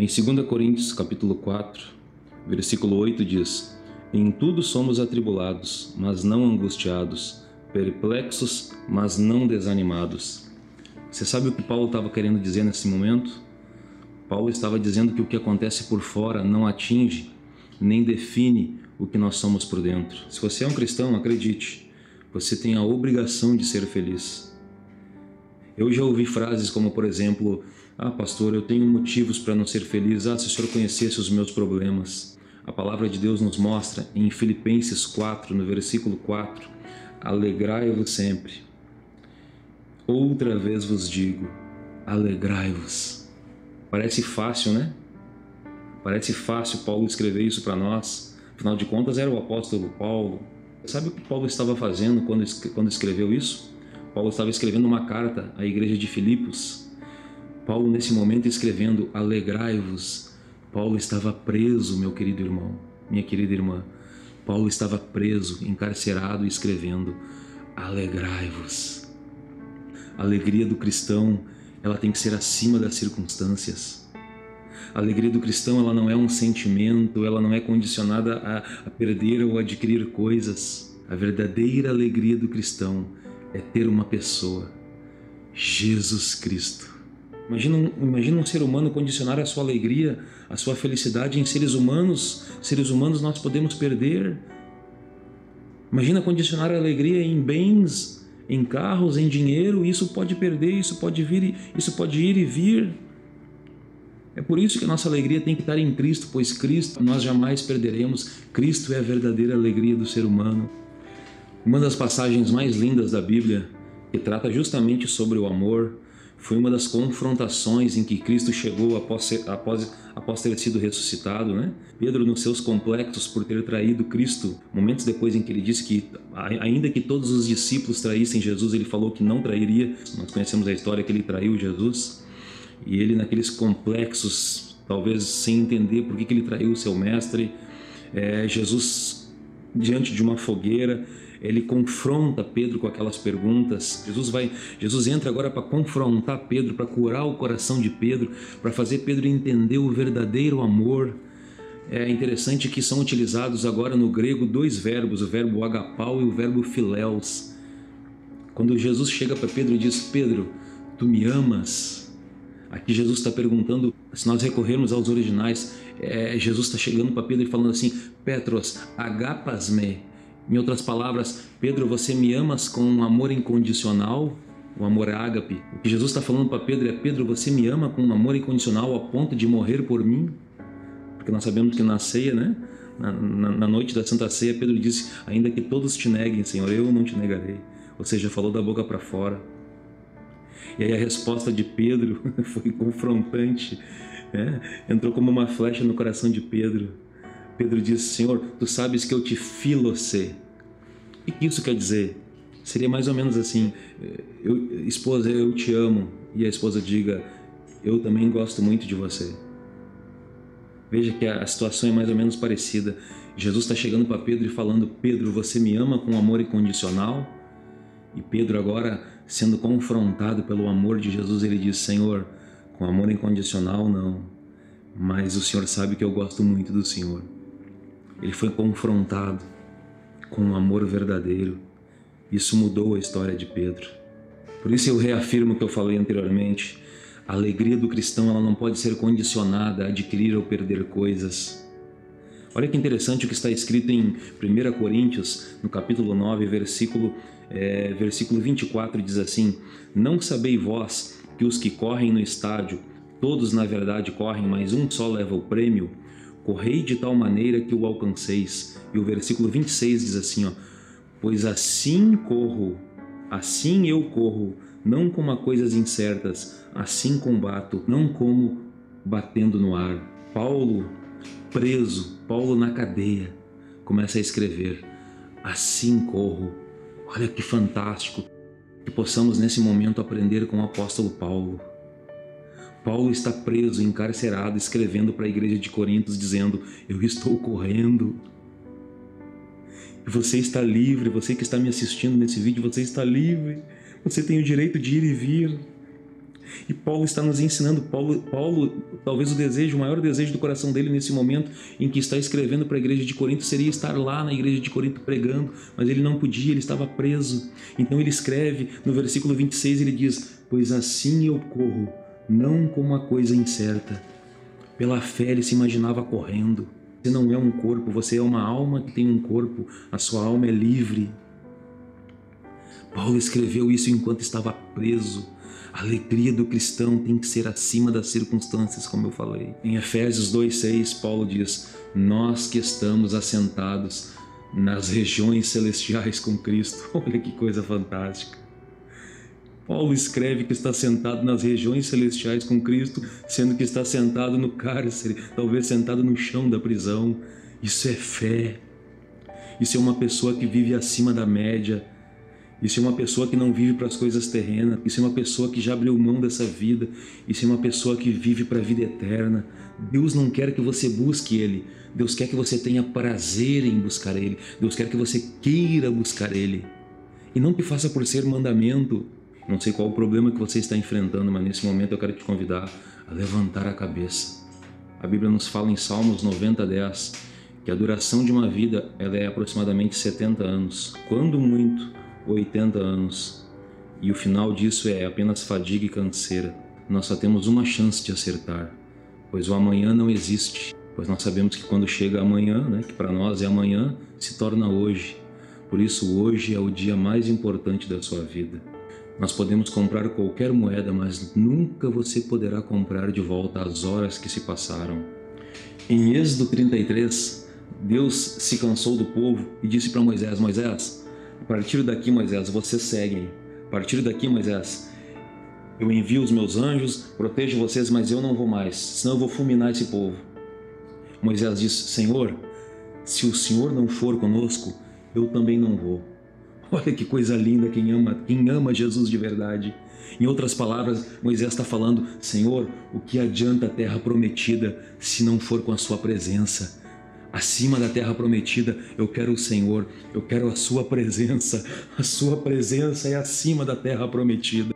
Em 2 Coríntios, capítulo 4, versículo 8 diz: Em tudo somos atribulados, mas não angustiados, perplexos, mas não desanimados. Você sabe o que Paulo estava querendo dizer nesse momento? Paulo estava dizendo que o que acontece por fora não atinge nem define o que nós somos por dentro. Se você é um cristão, acredite, você tem a obrigação de ser feliz. Eu já ouvi frases como, por exemplo, ah, pastor, eu tenho motivos para não ser feliz. Ah, se o senhor conhecesse os meus problemas. A palavra de Deus nos mostra em Filipenses 4, no versículo 4, alegrai-vos sempre. Outra vez vos digo, alegrai-vos. Parece fácil, né? Parece fácil Paulo escrever isso para nós. Afinal de contas, era o apóstolo Paulo. Sabe o que Paulo estava fazendo quando, escreveu isso? Paulo estava escrevendo uma carta à igreja de Filipos. Paulo, nesse momento, escrevendo: Alegrai-vos. Paulo estava preso, meu querido irmão, minha querida irmã. Paulo estava preso, encarcerado, escrevendo: Alegrai-vos. A alegria do cristão, ela tem que ser acima das circunstâncias. A alegria do cristão ela não é um sentimento, ela não é condicionada a, a perder ou adquirir coisas. A verdadeira alegria do cristão é ter uma pessoa, Jesus Cristo. Imagina um, imagina um ser humano condicionar a sua alegria, a sua felicidade em seres humanos. Seres humanos nós podemos perder. Imagina condicionar a alegria em bens, em carros, em dinheiro. Isso pode perder, isso pode vir, isso pode ir e vir. É por isso que a nossa alegria tem que estar em Cristo, pois Cristo nós jamais perderemos. Cristo é a verdadeira alegria do ser humano. Uma das passagens mais lindas da Bíblia, que trata justamente sobre o amor, foi uma das confrontações em que Cristo chegou após, ser, após, após ter sido ressuscitado. Né? Pedro, nos seus complexos por ter traído Cristo, momentos depois em que ele disse que, ainda que todos os discípulos traíssem Jesus, ele falou que não trairia. Nós conhecemos a história que ele traiu Jesus. E ele, naqueles complexos, talvez sem entender por que, que ele traiu o seu mestre, é, Jesus, diante de uma fogueira, ele confronta Pedro com aquelas perguntas. Jesus vai, Jesus entra agora para confrontar Pedro, para curar o coração de Pedro, para fazer Pedro entender o verdadeiro amor. É interessante que são utilizados agora no grego dois verbos, o verbo agapau e o verbo filéus. Quando Jesus chega para Pedro e diz: Pedro, tu me amas? Aqui Jesus está perguntando, se nós recorrermos aos originais, é, Jesus está chegando para Pedro e falando assim: Petros, agapas-me. Em outras palavras, Pedro, você me amas com um amor incondicional, o amor ágape. O que Jesus está falando para Pedro é: Pedro, você me ama com um amor incondicional a ponto de morrer por mim? Porque nós sabemos que na ceia, né? Na, na, na noite da Santa Ceia, Pedro disse: Ainda que todos te neguem, Senhor, eu não te negarei. Ou seja, falou da boca para fora. E aí a resposta de Pedro foi confrontante, né? entrou como uma flecha no coração de Pedro. Pedro disse: Senhor, tu sabes que eu te filocei. O que isso quer dizer? Seria mais ou menos assim: eu, esposa, eu te amo. E a esposa diga: Eu também gosto muito de você. Veja que a situação é mais ou menos parecida. Jesus está chegando para Pedro e falando: Pedro, você me ama com amor incondicional? E Pedro, agora sendo confrontado pelo amor de Jesus, ele diz: Senhor, com amor incondicional, não, mas o Senhor sabe que eu gosto muito do Senhor. Ele foi confrontado com um amor verdadeiro. Isso mudou a história de Pedro. Por isso eu reafirmo o que eu falei anteriormente. A alegria do cristão ela não pode ser condicionada a adquirir ou perder coisas. Olha que interessante o que está escrito em 1 Coríntios, no capítulo 9, versículo, é, versículo 24, diz assim: Não sabeis vós que os que correm no estádio, todos na verdade correm, mas um só leva o prêmio? Correi de tal maneira que o alcanceis. E o versículo 26 diz assim: ó, Pois assim corro, assim eu corro, não como a coisas incertas, assim combato, não como batendo no ar. Paulo preso, Paulo na cadeia, começa a escrever: Assim corro. Olha que fantástico que possamos nesse momento aprender com o apóstolo Paulo. Paulo está preso, encarcerado, escrevendo para a igreja de Corintos, dizendo: Eu estou correndo. Você está livre, você que está me assistindo nesse vídeo, você está livre. Você tem o direito de ir e vir. E Paulo está nos ensinando, Paulo, Paulo, talvez o desejo, o maior desejo do coração dele nesse momento em que está escrevendo para a igreja de Corinto seria estar lá na igreja de Corinto pregando, mas ele não podia, ele estava preso. Então ele escreve no versículo 26, ele diz: Pois assim eu corro, não como uma coisa incerta. Pela fé ele se imaginava correndo. Você não é um corpo, você é uma alma que tem um corpo, a sua alma é livre. Paulo escreveu isso enquanto estava preso. A alegria do cristão tem que ser acima das circunstâncias, como eu falei. Em Efésios 2:6, Paulo diz: "Nós que estamos assentados nas regiões celestiais com Cristo". Olha que coisa fantástica. Paulo escreve que está sentado nas regiões celestiais com Cristo, sendo que está sentado no cárcere, talvez sentado no chão da prisão. Isso é fé. Isso é uma pessoa que vive acima da média, isso é uma pessoa que não vive para as coisas terrenas. Isso é uma pessoa que já abriu mão dessa vida. Isso é uma pessoa que vive para a vida eterna. Deus não quer que você busque Ele. Deus quer que você tenha prazer em buscar Ele. Deus quer que você queira buscar Ele. E não que faça por ser mandamento. Não sei qual o problema que você está enfrentando, mas nesse momento eu quero te convidar a levantar a cabeça. A Bíblia nos fala em Salmos 90, 10 que a duração de uma vida ela é aproximadamente 70 anos. Quando muito, 80 anos e o final disso é apenas fadiga e canseira. Nós só temos uma chance de acertar, pois o amanhã não existe, pois nós sabemos que quando chega amanhã, né, que para nós é amanhã, se torna hoje. Por isso hoje é o dia mais importante da sua vida. Nós podemos comprar qualquer moeda, mas nunca você poderá comprar de volta as horas que se passaram. Em Êxodo 33, Deus se cansou do povo e disse para Moisés: Moisés, a partir daqui, Moisés, vocês seguem. A partir daqui, Moisés, eu envio os meus anjos, protejo vocês, mas eu não vou mais, senão eu vou fulminar esse povo. Moisés disse: Senhor, se o Senhor não for conosco, eu também não vou. Olha que coisa linda quem ama, quem ama Jesus de verdade. Em outras palavras, Moisés está falando: Senhor, o que adianta a terra prometida se não for com a Sua presença? acima da terra prometida. Eu quero o Senhor, eu quero a Sua presença. A Sua presença é acima da terra prometida.